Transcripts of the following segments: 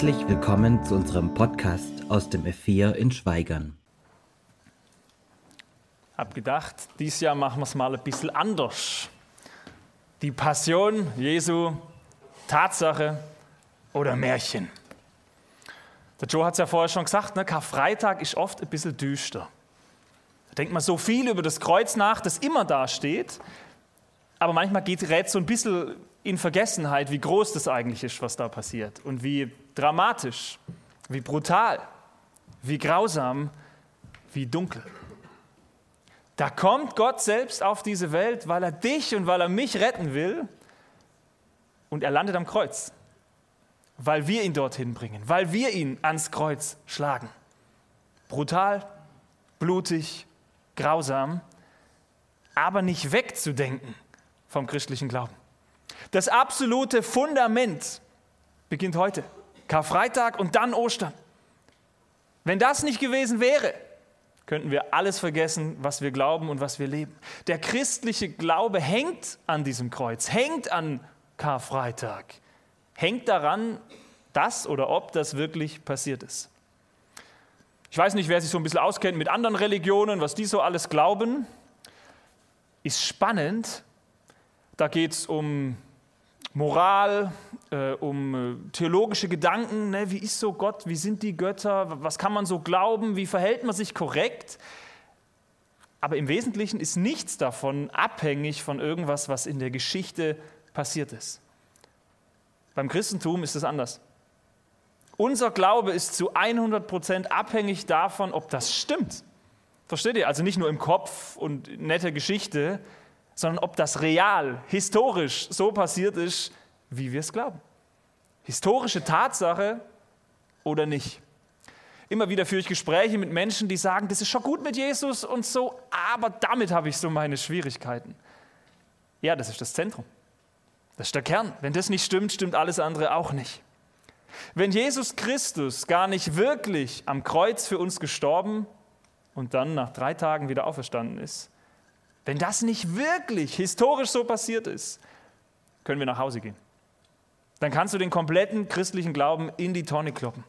Herzlich willkommen zu unserem Podcast aus dem F4 in Schweigern. Hab gedacht, dieses Jahr machen wir es mal ein bisschen anders. Die Passion Jesu, Tatsache oder Märchen. Der Joe hat es ja vorher schon gesagt, ne? Karfreitag ist oft ein bisschen düster. Da denkt man so viel über das Kreuz nach, das immer da steht, aber manchmal geht rät so ein bisschen in Vergessenheit, wie groß das eigentlich ist, was da passiert und wie dramatisch, wie brutal, wie grausam, wie dunkel. Da kommt Gott selbst auf diese Welt, weil er dich und weil er mich retten will und er landet am Kreuz, weil wir ihn dorthin bringen, weil wir ihn ans Kreuz schlagen. Brutal, blutig, grausam, aber nicht wegzudenken vom christlichen Glauben. Das absolute Fundament beginnt heute. Karfreitag und dann Ostern. Wenn das nicht gewesen wäre, könnten wir alles vergessen, was wir glauben und was wir leben. Der christliche Glaube hängt an diesem Kreuz, hängt an Karfreitag, hängt daran, dass oder ob das wirklich passiert ist. Ich weiß nicht, wer sich so ein bisschen auskennt mit anderen Religionen, was die so alles glauben. Ist spannend. Da geht es um Moral, äh, um äh, theologische Gedanken. Ne? Wie ist so Gott? Wie sind die Götter? Was kann man so glauben? Wie verhält man sich korrekt? Aber im Wesentlichen ist nichts davon abhängig von irgendwas, was in der Geschichte passiert ist. Beim Christentum ist es anders. Unser Glaube ist zu 100 Prozent abhängig davon, ob das stimmt. Versteht ihr? Also nicht nur im Kopf und nette Geschichte, sondern ob das real, historisch so passiert ist, wie wir es glauben. Historische Tatsache oder nicht. Immer wieder führe ich Gespräche mit Menschen, die sagen, das ist schon gut mit Jesus und so, aber damit habe ich so meine Schwierigkeiten. Ja, das ist das Zentrum. Das ist der Kern. Wenn das nicht stimmt, stimmt alles andere auch nicht. Wenn Jesus Christus gar nicht wirklich am Kreuz für uns gestorben und dann nach drei Tagen wieder auferstanden ist, wenn das nicht wirklich historisch so passiert ist, können wir nach Hause gehen. Dann kannst du den kompletten christlichen Glauben in die Tonne kloppen.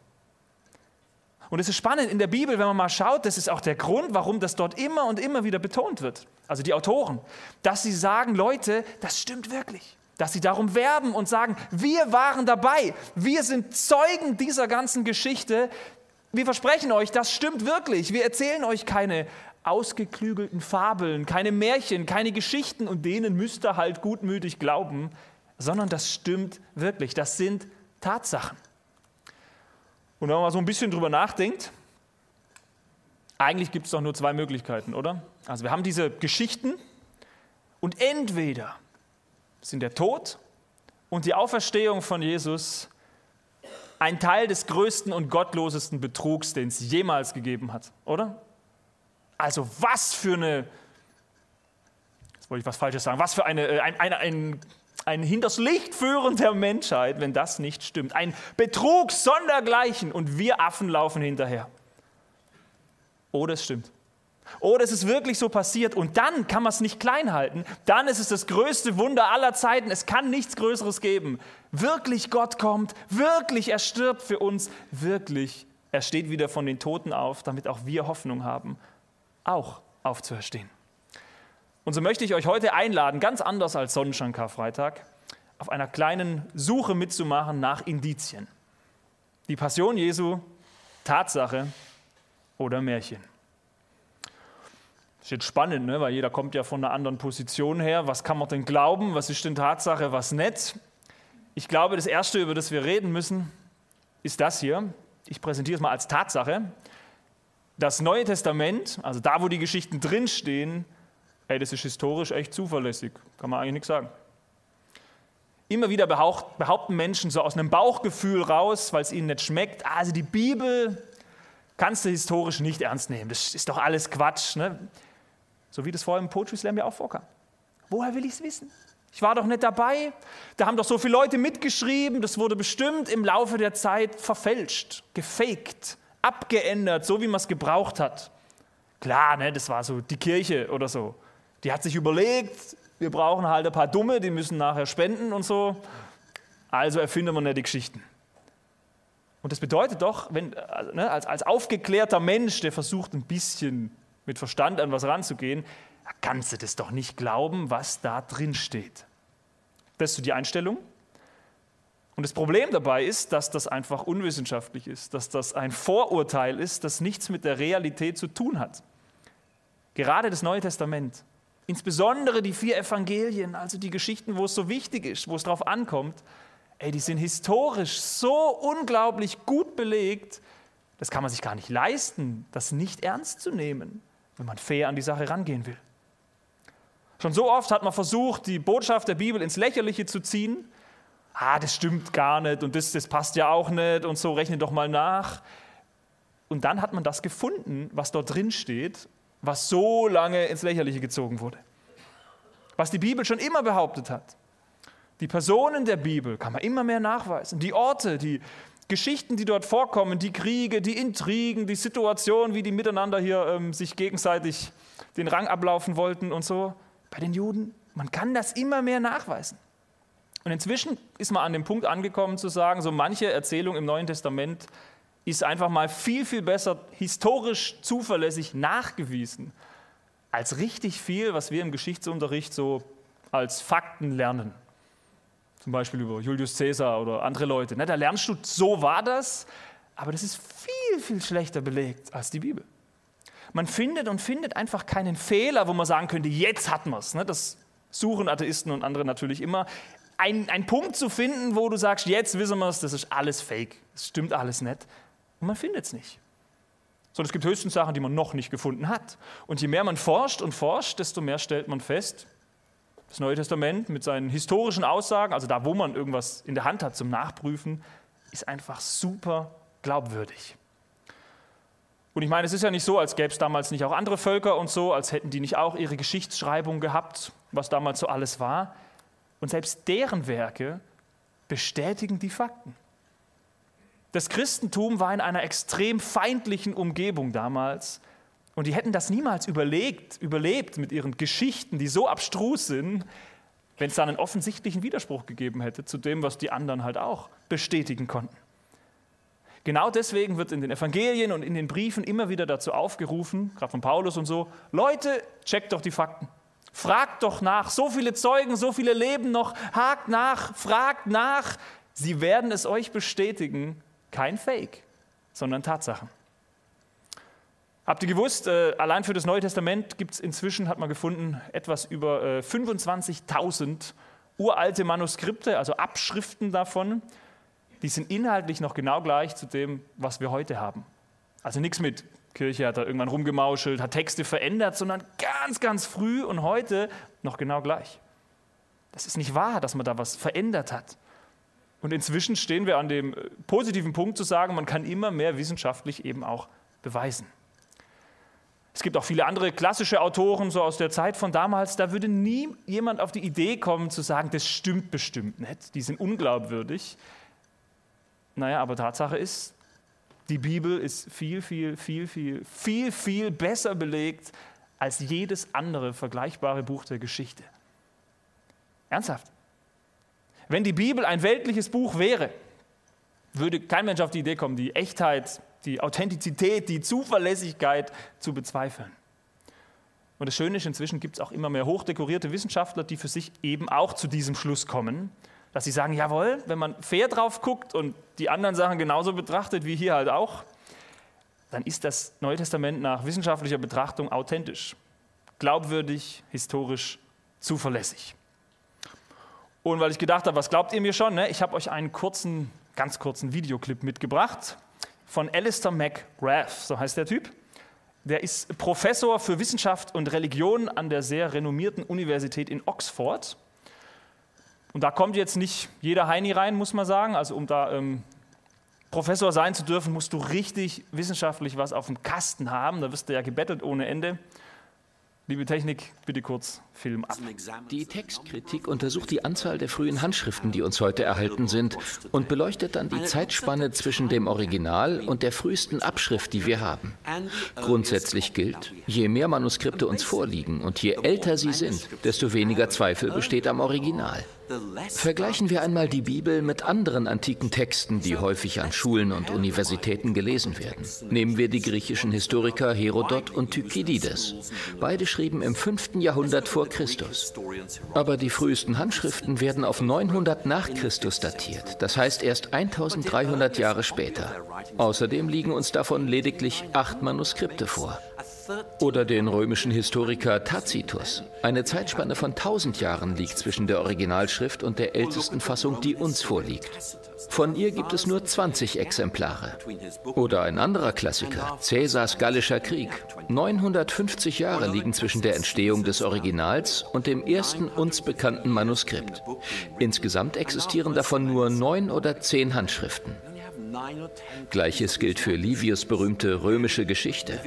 Und es ist spannend in der Bibel, wenn man mal schaut, das ist auch der Grund, warum das dort immer und immer wieder betont wird. Also die Autoren, dass sie sagen, Leute, das stimmt wirklich. Dass sie darum werben und sagen, wir waren dabei, wir sind Zeugen dieser ganzen Geschichte. Wir versprechen euch, das stimmt wirklich. Wir erzählen euch keine ausgeklügelten Fabeln, keine Märchen, keine Geschichten und denen müsst ihr halt gutmütig glauben, sondern das stimmt wirklich. Das sind Tatsachen. Und wenn man mal so ein bisschen drüber nachdenkt, eigentlich gibt es doch nur zwei Möglichkeiten, oder? Also wir haben diese Geschichten und entweder sind der Tod und die Auferstehung von Jesus ein Teil des größten und gottlosesten Betrugs, den es jemals gegeben hat, oder? Also was für eine, jetzt wollte ich was Falsches sagen, was für eine, äh, ein, ein, ein, ein hinters Licht führen der Menschheit, wenn das nicht stimmt. Ein Betrug sondergleichen und wir Affen laufen hinterher. Oder es stimmt. Oder es ist wirklich so passiert und dann kann man es nicht klein halten. Dann ist es das größte Wunder aller Zeiten. Es kann nichts Größeres geben. Wirklich Gott kommt, wirklich er stirbt für uns, wirklich er steht wieder von den Toten auf, damit auch wir Hoffnung haben auch aufzuerstehen. Und so möchte ich euch heute einladen, ganz anders als Sonnenschein-Karfreitag, auf einer kleinen Suche mitzumachen nach Indizien. Die Passion Jesu, Tatsache oder Märchen. Das ist jetzt spannend, ne? weil jeder kommt ja von einer anderen Position her. Was kann man denn glauben? Was ist denn Tatsache? Was nicht? Ich glaube, das Erste, über das wir reden müssen, ist das hier. Ich präsentiere es mal als Tatsache das Neue Testament, also da, wo die Geschichten drinstehen, hey, das ist historisch echt zuverlässig, kann man eigentlich nichts sagen. Immer wieder behaupten Menschen so aus einem Bauchgefühl raus, weil es ihnen nicht schmeckt, also die Bibel kannst du historisch nicht ernst nehmen, das ist doch alles Quatsch. Ne? So wie das vorher im Poetry Slam ja auch vorkam. Woher will ich es wissen? Ich war doch nicht dabei. Da haben doch so viele Leute mitgeschrieben. Das wurde bestimmt im Laufe der Zeit verfälscht, gefaked abgeändert, so wie man es gebraucht hat. Klar, ne, das war so die Kirche oder so. Die hat sich überlegt, wir brauchen halt ein paar Dumme, die müssen nachher spenden und so. Also erfinden wir nicht die Geschichten. Und das bedeutet doch, wenn, äh, ne, als, als aufgeklärter Mensch, der versucht, ein bisschen mit Verstand an was ranzugehen, kannst du das doch nicht glauben, was da drin steht. Das ist so die Einstellung. Und das Problem dabei ist, dass das einfach unwissenschaftlich ist, dass das ein Vorurteil ist, das nichts mit der Realität zu tun hat. Gerade das Neue Testament, insbesondere die vier Evangelien, also die Geschichten, wo es so wichtig ist, wo es drauf ankommt, ey, die sind historisch so unglaublich gut belegt, das kann man sich gar nicht leisten, das nicht ernst zu nehmen, wenn man fair an die Sache rangehen will. Schon so oft hat man versucht, die Botschaft der Bibel ins Lächerliche zu ziehen. Ah, das stimmt gar nicht und das, das passt ja auch nicht und so, rechne doch mal nach. Und dann hat man das gefunden, was dort drin steht, was so lange ins Lächerliche gezogen wurde. Was die Bibel schon immer behauptet hat. Die Personen der Bibel kann man immer mehr nachweisen. Die Orte, die Geschichten, die dort vorkommen, die Kriege, die Intrigen, die Situationen, wie die miteinander hier ähm, sich gegenseitig den Rang ablaufen wollten und so. Bei den Juden, man kann das immer mehr nachweisen. Und inzwischen ist man an dem Punkt angekommen zu sagen, so manche Erzählung im Neuen Testament ist einfach mal viel, viel besser historisch zuverlässig nachgewiesen, als richtig viel, was wir im Geschichtsunterricht so als Fakten lernen. Zum Beispiel über Julius Caesar oder andere Leute. Ne, da lernst du, so war das, aber das ist viel, viel schlechter belegt als die Bibel. Man findet und findet einfach keinen Fehler, wo man sagen könnte, jetzt hat man es. Ne? Das suchen Atheisten und andere natürlich immer. Ein, Punkt zu finden, wo du sagst, jetzt wissen wir es, das ist alles fake, das stimmt alles nicht. Und man findet es nicht. Sondern es gibt höchstens Sachen, die man noch nicht gefunden hat. Und je mehr man forscht und forscht, desto mehr stellt man fest, das Neue Testament mit seinen historischen Aussagen, also da, wo man irgendwas in der Hand hat zum Nachprüfen, ist einfach super glaubwürdig. Und ich meine, es ist ja nicht so, als gäbe es damals nicht auch andere Völker und so, als hätten die nicht auch ihre Geschichtsschreibung gehabt, was damals so alles war. Und selbst deren Werke bestätigen die Fakten. Das Christentum war in einer extrem feindlichen Umgebung damals und die hätten das niemals überlegt, überlebt mit ihren Geschichten, die so abstrus sind, wenn es da einen offensichtlichen Widerspruch gegeben hätte zu dem, was die anderen halt auch bestätigen konnten. Genau deswegen wird in den Evangelien und in den Briefen immer wieder dazu aufgerufen, gerade von Paulus und so, Leute, checkt doch die Fakten. Fragt doch nach. So viele Zeugen, so viele leben noch. Hakt nach, fragt nach. Sie werden es euch bestätigen. Kein Fake, sondern Tatsachen. Habt ihr gewusst, äh, allein für das Neue Testament gibt es inzwischen, hat man gefunden, etwas über äh, 25.000 uralte Manuskripte, also Abschriften davon die sind inhaltlich noch genau gleich zu dem, was wir heute haben. Also nichts mit Kirche hat da irgendwann rumgemauschelt, hat Texte verändert, sondern ganz, ganz früh und heute noch genau gleich. Das ist nicht wahr, dass man da was verändert hat. Und inzwischen stehen wir an dem äh, positiven Punkt zu sagen, man kann immer mehr wissenschaftlich eben auch beweisen. Es gibt auch viele andere klassische Autoren, so aus der Zeit von damals, da würde nie jemand auf die Idee kommen zu sagen, das stimmt bestimmt nicht, die sind unglaubwürdig. Naja, aber Tatsache ist, die Bibel ist viel, viel, viel, viel, viel, viel besser belegt als jedes andere vergleichbare Buch der Geschichte. Ernsthaft. Wenn die Bibel ein weltliches Buch wäre, würde kein Mensch auf die Idee kommen, die Echtheit, die Authentizität, die Zuverlässigkeit zu bezweifeln. Und das Schöne ist, inzwischen gibt es auch immer mehr hochdekorierte Wissenschaftler, die für sich eben auch zu diesem Schluss kommen dass sie sagen, jawohl, wenn man fair drauf guckt und die anderen Sachen genauso betrachtet wie hier halt auch, dann ist das Neue Testament nach wissenschaftlicher Betrachtung authentisch, glaubwürdig, historisch, zuverlässig. Und weil ich gedacht habe, was glaubt ihr mir schon? Ne? Ich habe euch einen kurzen, ganz kurzen Videoclip mitgebracht von Alistair McGrath, so heißt der Typ. Der ist Professor für Wissenschaft und Religion an der sehr renommierten Universität in Oxford und da kommt jetzt nicht jeder Heini rein, muss man sagen. Also um da ähm, Professor sein zu dürfen, musst du richtig wissenschaftlich was auf dem Kasten haben. Da wirst du ja gebettelt ohne Ende. Liebe Technik, bitte kurz Film ab. Die Textkritik untersucht die Anzahl der frühen Handschriften, die uns heute erhalten sind, und beleuchtet dann die Zeitspanne zwischen dem Original und der frühesten Abschrift, die wir haben. Grundsätzlich gilt, je mehr Manuskripte uns vorliegen und je älter sie sind, desto weniger Zweifel besteht am Original. Vergleichen wir einmal die Bibel mit anderen antiken Texten, die häufig an Schulen und Universitäten gelesen werden. Nehmen wir die griechischen Historiker Herodot und Thukydides. Beide schrieben im 5. Jahrhundert vor Christus. Aber die frühesten Handschriften werden auf 900 nach Christus datiert, das heißt erst 1300 Jahre später. Außerdem liegen uns davon lediglich acht Manuskripte vor. Oder den römischen Historiker Tacitus. Eine Zeitspanne von 1000 Jahren liegt zwischen der Originalschrift und der ältesten Fassung, die uns vorliegt. Von ihr gibt es nur 20 Exemplare. Oder ein anderer Klassiker, Cäsars Gallischer Krieg. 950 Jahre liegen zwischen der Entstehung des Originals und dem ersten uns bekannten Manuskript. Insgesamt existieren davon nur neun oder zehn Handschriften. Gleiches gilt für Livius berühmte römische Geschichte.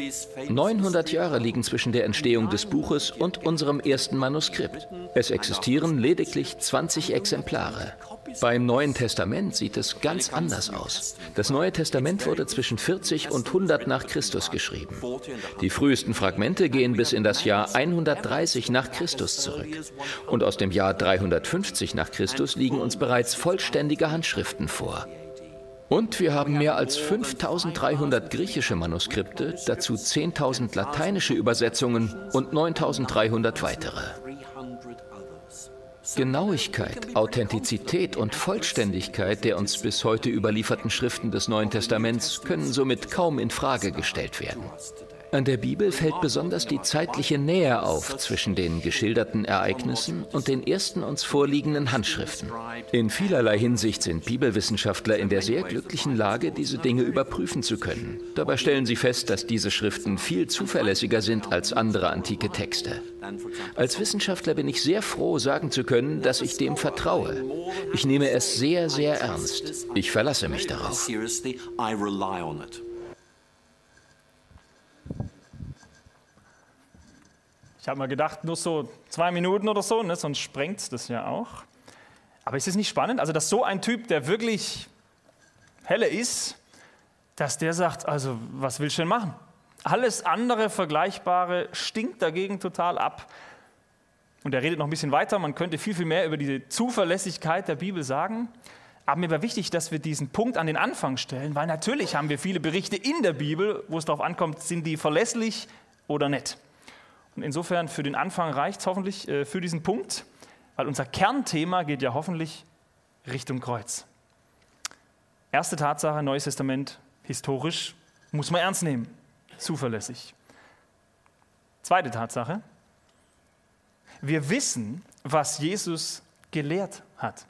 900 Jahre liegen zwischen der Entstehung des Buches und unserem ersten Manuskript. Es existieren lediglich 20 Exemplare. Beim Neuen Testament sieht es ganz anders aus. Das Neue Testament wurde zwischen 40 und 100 nach Christus geschrieben. Die frühesten Fragmente gehen bis in das Jahr 130 nach Christus zurück. Und aus dem Jahr 350 nach Christus liegen uns bereits vollständige Handschriften vor. Und wir haben mehr als 5300 griechische Manuskripte, dazu 10.000 lateinische Übersetzungen und 9300 weitere. Genauigkeit, Authentizität und Vollständigkeit der uns bis heute überlieferten Schriften des Neuen Testaments können somit kaum in Frage gestellt werden. An der Bibel fällt besonders die zeitliche Nähe auf zwischen den geschilderten Ereignissen und den ersten uns vorliegenden Handschriften. In vielerlei Hinsicht sind Bibelwissenschaftler in der sehr glücklichen Lage, diese Dinge überprüfen zu können. Dabei stellen sie fest, dass diese Schriften viel zuverlässiger sind als andere antike Texte. Als Wissenschaftler bin ich sehr froh, sagen zu können, dass ich dem vertraue. Ich nehme es sehr, sehr ernst. Ich verlasse mich darauf. Ich habe mal gedacht, nur so zwei Minuten oder so, ne, sonst sprengt es das ja auch. Aber ist es nicht spannend? Also, dass so ein Typ, der wirklich helle ist, dass der sagt, also was willst du denn machen? Alles andere Vergleichbare stinkt dagegen total ab. Und er redet noch ein bisschen weiter, man könnte viel, viel mehr über die Zuverlässigkeit der Bibel sagen. Aber mir war wichtig, dass wir diesen Punkt an den Anfang stellen, weil natürlich haben wir viele Berichte in der Bibel, wo es darauf ankommt, sind die verlässlich oder nicht. Und insofern für den Anfang reicht es hoffentlich äh, für diesen Punkt, weil unser Kernthema geht ja hoffentlich Richtung Kreuz. Erste Tatsache, Neues Testament, historisch, muss man ernst nehmen, zuverlässig. Zweite Tatsache, wir wissen, was Jesus gelehrt hat.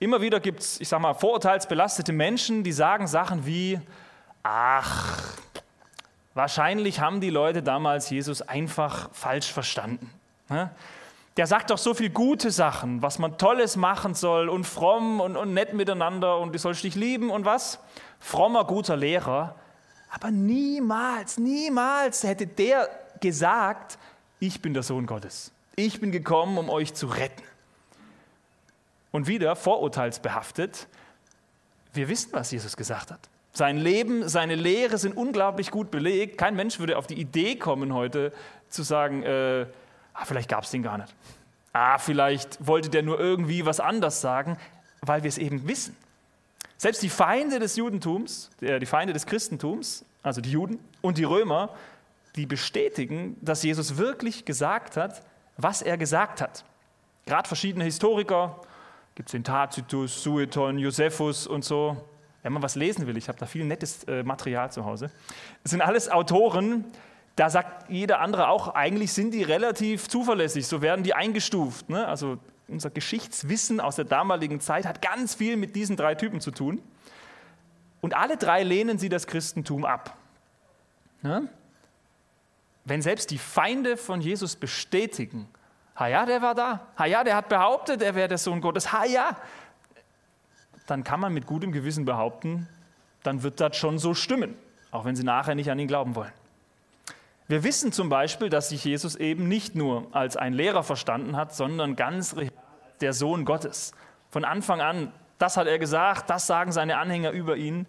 Immer wieder gibt es, ich sage mal, vorurteilsbelastete Menschen, die sagen Sachen wie, ach, Wahrscheinlich haben die Leute damals Jesus einfach falsch verstanden. Ne? Der sagt doch so viel gute Sachen, was man Tolles machen soll und fromm und, und nett miteinander und du sollst dich lieben und was. Frommer, guter Lehrer. Aber niemals, niemals hätte der gesagt, ich bin der Sohn Gottes. Ich bin gekommen, um euch zu retten. Und wieder vorurteilsbehaftet, wir wissen, was Jesus gesagt hat. Sein Leben, seine Lehre sind unglaublich gut belegt. Kein Mensch würde auf die Idee kommen heute zu sagen, äh, ah, vielleicht gab es den gar nicht. Ah, vielleicht wollte der nur irgendwie was anders sagen, weil wir es eben wissen. Selbst die Feinde des Judentums, die Feinde des Christentums, also die Juden und die Römer, die bestätigen, dass Jesus wirklich gesagt hat, was er gesagt hat. Gerade verschiedene Historiker, gibt es den Tacitus, Sueton, Josephus und so, wenn man was lesen will, ich habe da viel nettes äh, Material zu Hause. Es sind alles Autoren, da sagt jeder andere auch, eigentlich sind die relativ zuverlässig, so werden die eingestuft. Ne? Also unser Geschichtswissen aus der damaligen Zeit hat ganz viel mit diesen drei Typen zu tun. Und alle drei lehnen sie das Christentum ab. Ne? Wenn selbst die Feinde von Jesus bestätigen, ha ja, der war da, ha ja, der hat behauptet, er wäre der Sohn Gottes, ha ja, dann kann man mit gutem Gewissen behaupten, dann wird das schon so stimmen, auch wenn sie nachher nicht an ihn glauben wollen. Wir wissen zum Beispiel, dass sich Jesus eben nicht nur als ein Lehrer verstanden hat, sondern ganz real als der Sohn Gottes. Von Anfang an, das hat er gesagt, das sagen seine Anhänger über ihn.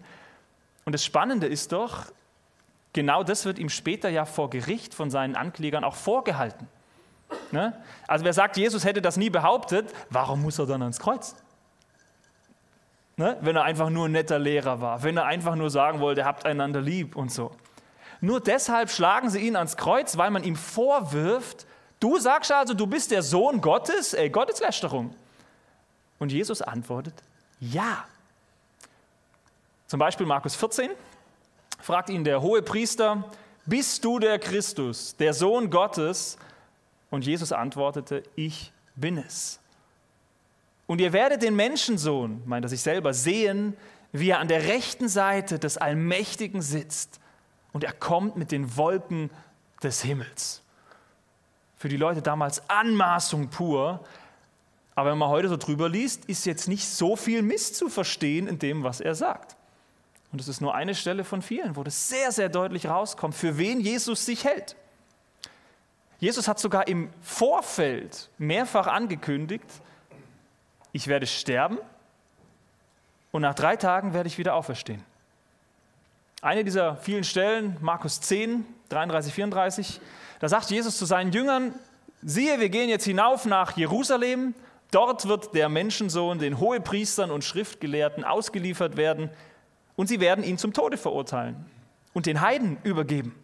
Und das Spannende ist doch, genau das wird ihm später ja vor Gericht von seinen Anklägern auch vorgehalten. Ne? Also wer sagt, Jesus hätte das nie behauptet, warum muss er dann ans Kreuz? Ne? Wenn er einfach nur ein netter Lehrer war, wenn er einfach nur sagen wollte, habt einander lieb und so. Nur deshalb schlagen sie ihn ans Kreuz, weil man ihm vorwirft, du sagst also, du bist der Sohn Gottes, ey, Gotteslästerung. Und Jesus antwortet, ja. Zum Beispiel Markus 14 fragt ihn der hohe Priester, bist du der Christus, der Sohn Gottes? Und Jesus antwortete, ich bin es. Und ihr werdet den Menschensohn, meint er sich selber, sehen, wie er an der rechten Seite des Allmächtigen sitzt. Und er kommt mit den Wolken des Himmels. Für die Leute damals Anmaßung pur. Aber wenn man heute so drüber liest, ist jetzt nicht so viel Mist zu verstehen in dem, was er sagt. Und es ist nur eine Stelle von vielen, wo das sehr, sehr deutlich rauskommt, für wen Jesus sich hält. Jesus hat sogar im Vorfeld mehrfach angekündigt, ich werde sterben und nach drei Tagen werde ich wieder auferstehen. Eine dieser vielen Stellen, Markus 10, 33, 34, da sagt Jesus zu seinen Jüngern, siehe, wir gehen jetzt hinauf nach Jerusalem, dort wird der Menschensohn den Hohepriestern und Schriftgelehrten ausgeliefert werden und sie werden ihn zum Tode verurteilen und den Heiden übergeben.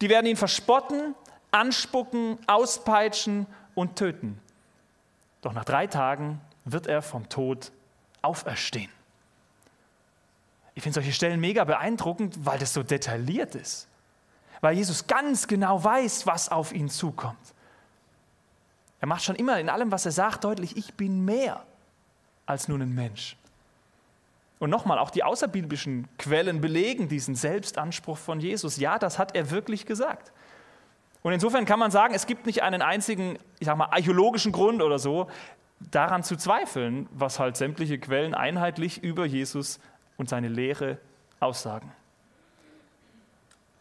Die werden ihn verspotten, anspucken, auspeitschen und töten. Doch nach drei Tagen wird er vom Tod auferstehen. Ich finde solche Stellen mega beeindruckend, weil das so detailliert ist. Weil Jesus ganz genau weiß, was auf ihn zukommt. Er macht schon immer in allem, was er sagt, deutlich, ich bin mehr als nur ein Mensch. Und nochmal, auch die außerbiblischen Quellen belegen diesen Selbstanspruch von Jesus. Ja, das hat er wirklich gesagt. Und insofern kann man sagen, es gibt nicht einen einzigen, ich sag mal, archäologischen Grund oder so, daran zu zweifeln, was halt sämtliche Quellen einheitlich über Jesus und seine Lehre aussagen.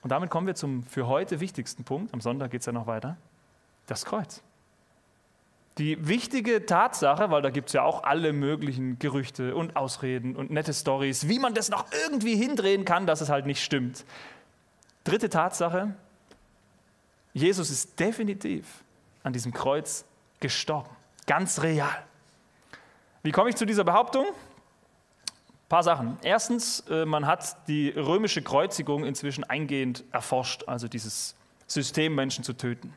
Und damit kommen wir zum für heute wichtigsten Punkt. Am Sonntag geht es ja noch weiter. Das Kreuz. Die wichtige Tatsache, weil da gibt es ja auch alle möglichen Gerüchte und Ausreden und nette Stories, wie man das noch irgendwie hindrehen kann, dass es halt nicht stimmt. Dritte Tatsache, Jesus ist definitiv an diesem Kreuz gestorben. Ganz real. Wie komme ich zu dieser Behauptung? Ein paar Sachen. Erstens, äh, man hat die römische Kreuzigung inzwischen eingehend erforscht, also dieses System, Menschen zu töten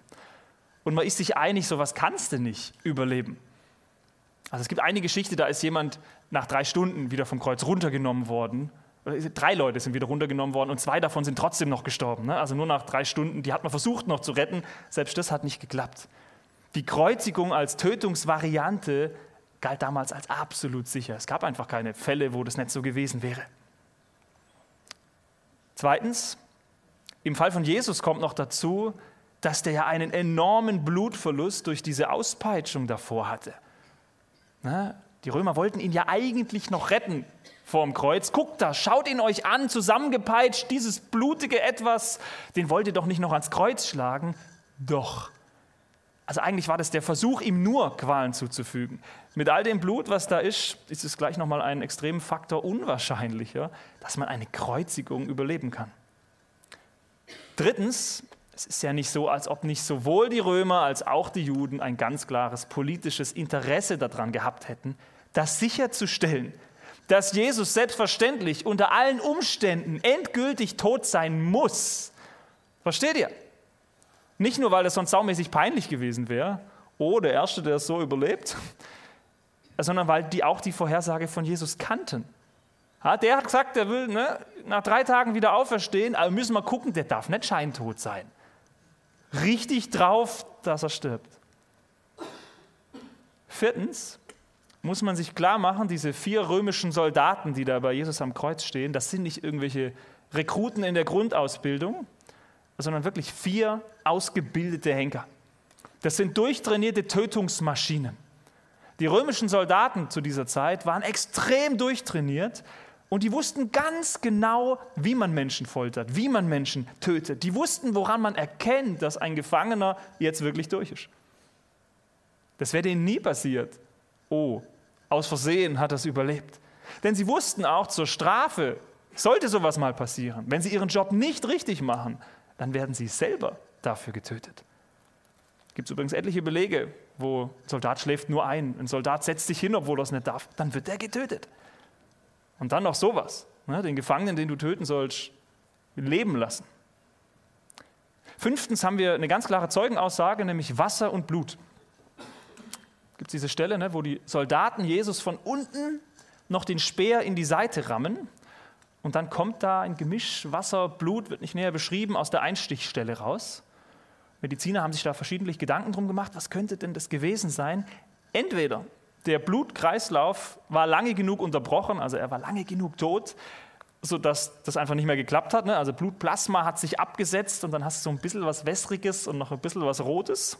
und man ist sich einig, sowas kannst du nicht überleben. Also es gibt eine Geschichte, da ist jemand nach drei Stunden wieder vom Kreuz runtergenommen worden. Drei Leute sind wieder runtergenommen worden und zwei davon sind trotzdem noch gestorben. Ne? Also nur nach drei Stunden, die hat man versucht noch zu retten, selbst das hat nicht geklappt. Die Kreuzigung als Tötungsvariante galt damals als absolut sicher. Es gab einfach keine Fälle, wo das nicht so gewesen wäre. Zweitens, im Fall von Jesus kommt noch dazu, dass der ja einen enormen Blutverlust durch diese Auspeitschung davor hatte. Na, die Römer wollten ihn ja eigentlich noch retten vorm Kreuz. Guckt da, schaut ihn euch an, zusammengepeitscht, dieses blutige Etwas, den wollt ihr doch nicht noch ans Kreuz schlagen. Doch. Also eigentlich war das der Versuch, ihm nur Qualen zuzufügen. Mit all dem Blut, was da ist, ist es gleich nochmal ein extremen Faktor unwahrscheinlicher, dass man eine Kreuzigung überleben kann. Drittens, es ist ja nicht so, als ob nicht sowohl die Römer als auch die Juden ein ganz klares politisches Interesse daran gehabt hätten, das sicherzustellen, dass Jesus selbstverständlich unter allen Umständen endgültig tot sein muss. Versteht ihr? Nicht nur, weil es sonst saumäßig peinlich gewesen wäre, oh, der Erste, der es so überlebt, sondern weil die auch die Vorhersage von Jesus kannten. Ja, der hat gesagt, der will ne, nach drei Tagen wieder auferstehen, aber müssen wir gucken, der darf nicht scheintot sein richtig drauf, dass er stirbt. Viertens muss man sich klar machen, diese vier römischen Soldaten, die da bei Jesus am Kreuz stehen, das sind nicht irgendwelche Rekruten in der Grundausbildung, sondern wirklich vier ausgebildete Henker. Das sind durchtrainierte Tötungsmaschinen. Die römischen Soldaten zu dieser Zeit waren extrem durchtrainiert und die wussten ganz genau, wie man Menschen foltert, wie man Menschen tötet. Die wussten, woran man erkennt, dass ein Gefangener jetzt wirklich durch ist. Das wäre denen nie passiert. Oh, aus Versehen hat es überlebt. Denn sie wussten auch zur Strafe, sollte sowas mal passieren, wenn sie ihren Job nicht richtig machen, dann werden sie selber dafür getötet. Gibt es übrigens etliche Belege, wo ein Soldat schläft nur ein, ein Soldat setzt sich hin, obwohl er es nicht darf, dann wird er getötet. Und dann noch sowas, ne, den Gefangenen, den du töten sollst, leben lassen. Fünftens haben wir eine ganz klare Zeugenaussage, nämlich Wasser und Blut. Gibt es diese Stelle, ne, wo die Soldaten Jesus von unten noch den Speer in die Seite rammen und dann kommt da ein Gemisch Wasser, Blut, wird nicht näher beschrieben, aus der Einstichstelle raus. Mediziner haben sich da verschiedentlich Gedanken drum gemacht, was könnte denn das gewesen sein? Entweder der Blutkreislauf war lange genug unterbrochen, also er war lange genug tot, sodass das einfach nicht mehr geklappt hat. Ne? Also Blutplasma hat sich abgesetzt und dann hast du so ein bisschen was Wässriges und noch ein bisschen was Rotes.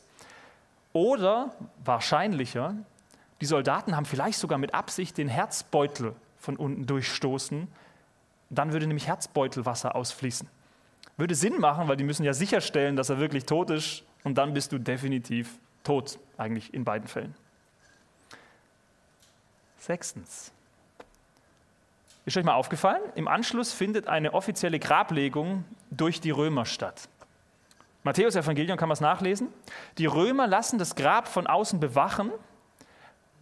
Oder wahrscheinlicher, die Soldaten haben vielleicht sogar mit Absicht den Herzbeutel von unten durchstoßen. Dann würde nämlich Herzbeutelwasser ausfließen. Würde Sinn machen, weil die müssen ja sicherstellen, dass er wirklich tot ist und dann bist du definitiv tot, eigentlich in beiden Fällen. Sechstens. Ist euch mal aufgefallen? Im Anschluss findet eine offizielle Grablegung durch die Römer statt. Matthäus Evangelium kann man es nachlesen. Die Römer lassen das Grab von außen bewachen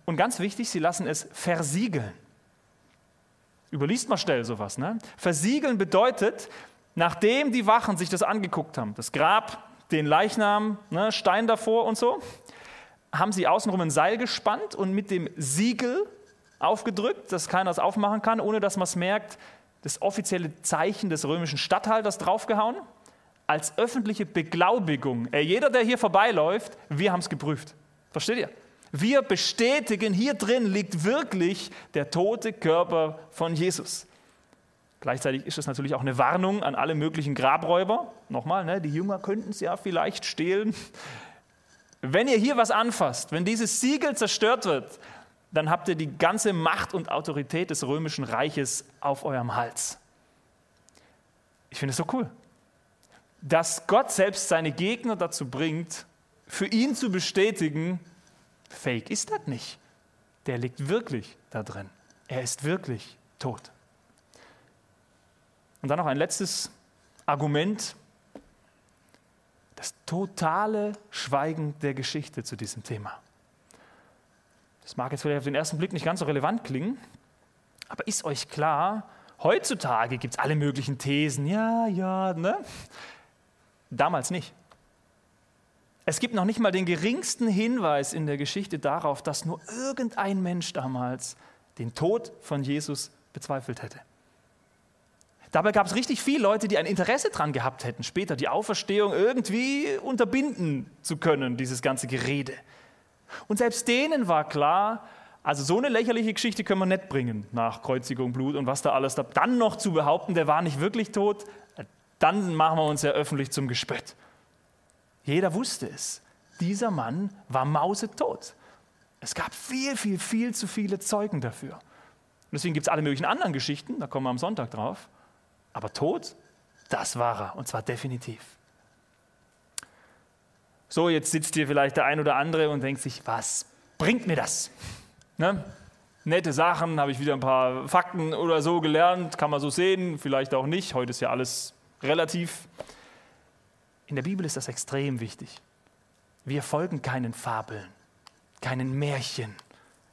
und ganz wichtig, sie lassen es versiegeln. Überliest mal schnell sowas. Ne? Versiegeln bedeutet, nachdem die Wachen sich das angeguckt haben, das Grab, den Leichnam, ne, Stein davor und so, haben sie außenrum ein Seil gespannt und mit dem Siegel aufgedrückt, dass keiner es aufmachen kann, ohne dass man es merkt, das offizielle Zeichen des römischen Statthalters draufgehauen als öffentliche Beglaubigung. Ey, jeder, der hier vorbeiläuft, wir haben es geprüft. Versteht ihr? Wir bestätigen, hier drin liegt wirklich der tote Körper von Jesus. Gleichzeitig ist es natürlich auch eine Warnung an alle möglichen Grabräuber. Nochmal, ne, die Jünger könnten es ja vielleicht stehlen. Wenn ihr hier was anfasst, wenn dieses Siegel zerstört wird, dann habt ihr die ganze Macht und Autorität des römischen Reiches auf eurem Hals. Ich finde es so cool dass Gott selbst seine Gegner dazu bringt, für ihn zu bestätigen, fake ist das nicht. Der liegt wirklich da drin. Er ist wirklich tot. Und dann noch ein letztes Argument, das totale Schweigen der Geschichte zu diesem Thema. Das mag jetzt vielleicht auf den ersten Blick nicht ganz so relevant klingen, aber ist euch klar, heutzutage gibt es alle möglichen Thesen, ja, ja, ne? Damals nicht. Es gibt noch nicht mal den geringsten Hinweis in der Geschichte darauf, dass nur irgendein Mensch damals den Tod von Jesus bezweifelt hätte. Dabei gab es richtig viele Leute, die ein Interesse daran gehabt hätten, später die Auferstehung irgendwie unterbinden zu können, dieses ganze Gerede. Und selbst denen war klar, also so eine lächerliche Geschichte können wir nicht bringen nach Kreuzigung, Blut und was da alles da. Dann noch zu behaupten, der war nicht wirklich tot, dann machen wir uns ja öffentlich zum Gespött. Jeder wusste es. Dieser Mann war mausetot. Es gab viel, viel, viel zu viele Zeugen dafür. Und deswegen gibt es alle möglichen anderen Geschichten, da kommen wir am Sonntag drauf. Aber tot, das war er, und zwar definitiv. So, jetzt sitzt hier vielleicht der ein oder andere und denkt sich, was bringt mir das? Ne? Nette Sachen, habe ich wieder ein paar Fakten oder so gelernt, kann man so sehen, vielleicht auch nicht. Heute ist ja alles relativ. In der Bibel ist das extrem wichtig. Wir folgen keinen Fabeln, keinen Märchen,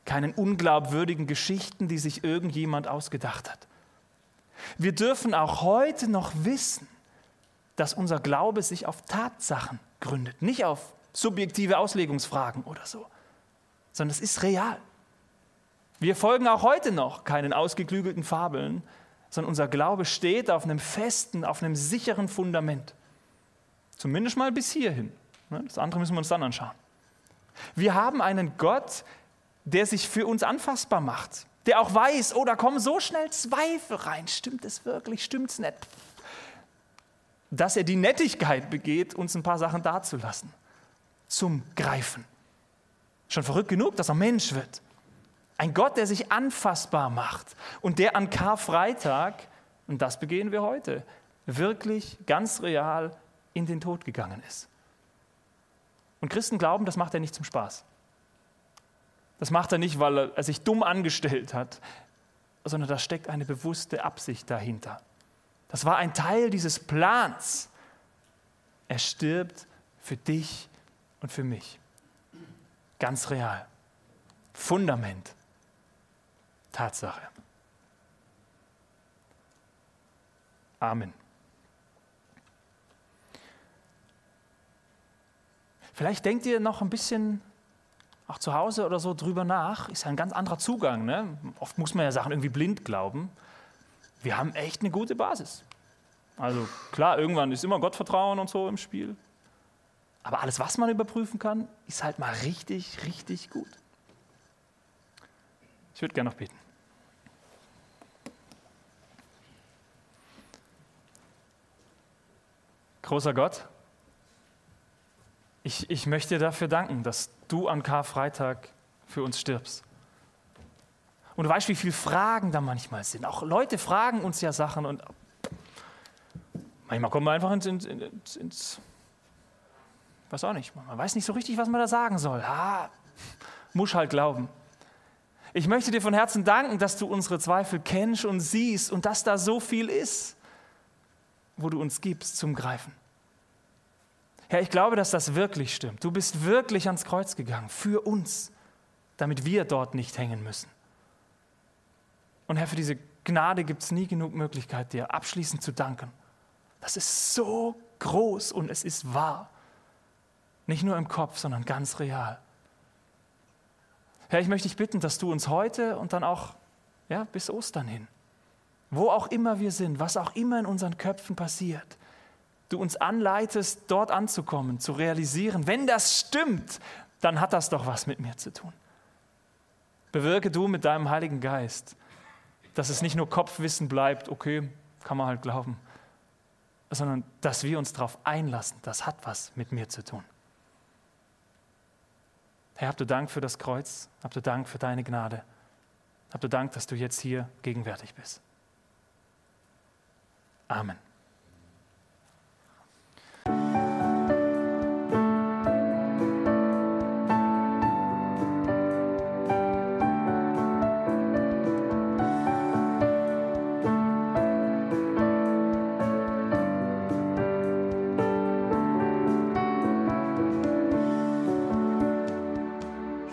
keinen unglaubwürdigen Geschichten, die sich irgendjemand ausgedacht hat. Wir dürfen auch heute noch wissen, dass unser Glaube sich auf Tatsachen gründet, nicht auf subjektive Auslegungsfragen oder so, sondern es ist real. Wir folgen auch heute noch keinen ausgeklügelten Fabeln, sondern unser Glaube steht auf einem festen, auf einem sicheren Fundament. Zumindest mal bis hierhin. Ne, das andere müssen wir uns dann anschauen. Wir haben einen Gott, der sich für uns anfassbar macht, der auch weiß, oh, da kommen so schnell Zweifel rein. Stimmt es wirklich? Stimmt es nicht? Dass er die Nettigkeit begeht, uns ein paar Sachen dazulassen. Zum Greifen. Schon verrückt genug, dass er Mensch wird. Ein Gott, der sich anfassbar macht und der an Karfreitag, und das begehen wir heute, wirklich ganz real in den Tod gegangen ist. Und Christen glauben, das macht er nicht zum Spaß. Das macht er nicht, weil er sich dumm angestellt hat, sondern da steckt eine bewusste Absicht dahinter. Das war ein Teil dieses Plans. Er stirbt für dich und für mich. Ganz real. Fundament. Tatsache. Amen. Vielleicht denkt ihr noch ein bisschen auch zu Hause oder so drüber nach. Ist ja ein ganz anderer Zugang. Ne? Oft muss man ja Sachen irgendwie blind glauben. Wir haben echt eine gute Basis. Also klar, irgendwann ist immer Gottvertrauen und so im Spiel. Aber alles, was man überprüfen kann, ist halt mal richtig, richtig gut. Ich würde gerne noch beten. Großer Gott, ich, ich möchte dir dafür danken, dass du an Karfreitag für uns stirbst. Und du weißt, wie viele Fragen da manchmal sind. Auch Leute fragen uns ja Sachen und manchmal kommen wir einfach ins, ins, ins, ins weiß auch nicht, man weiß nicht so richtig, was man da sagen soll. Ah, muss halt glauben. Ich möchte dir von Herzen danken, dass du unsere Zweifel kennst und siehst und dass da so viel ist, wo du uns gibst zum Greifen. Herr, ich glaube, dass das wirklich stimmt. Du bist wirklich ans Kreuz gegangen für uns, damit wir dort nicht hängen müssen. Und Herr, für diese Gnade gibt es nie genug Möglichkeit, dir abschließend zu danken. Das ist so groß und es ist wahr. Nicht nur im Kopf, sondern ganz real. Herr, ich möchte dich bitten, dass du uns heute und dann auch ja, bis Ostern hin, wo auch immer wir sind, was auch immer in unseren Köpfen passiert, du uns anleitest, dort anzukommen, zu realisieren, wenn das stimmt, dann hat das doch was mit mir zu tun. Bewirke du mit deinem Heiligen Geist, dass es nicht nur Kopfwissen bleibt, okay, kann man halt glauben, sondern dass wir uns darauf einlassen, das hat was mit mir zu tun. Herr, habt du Dank für das Kreuz, habt du Dank für deine Gnade, habt du Dank, dass du jetzt hier gegenwärtig bist. Amen.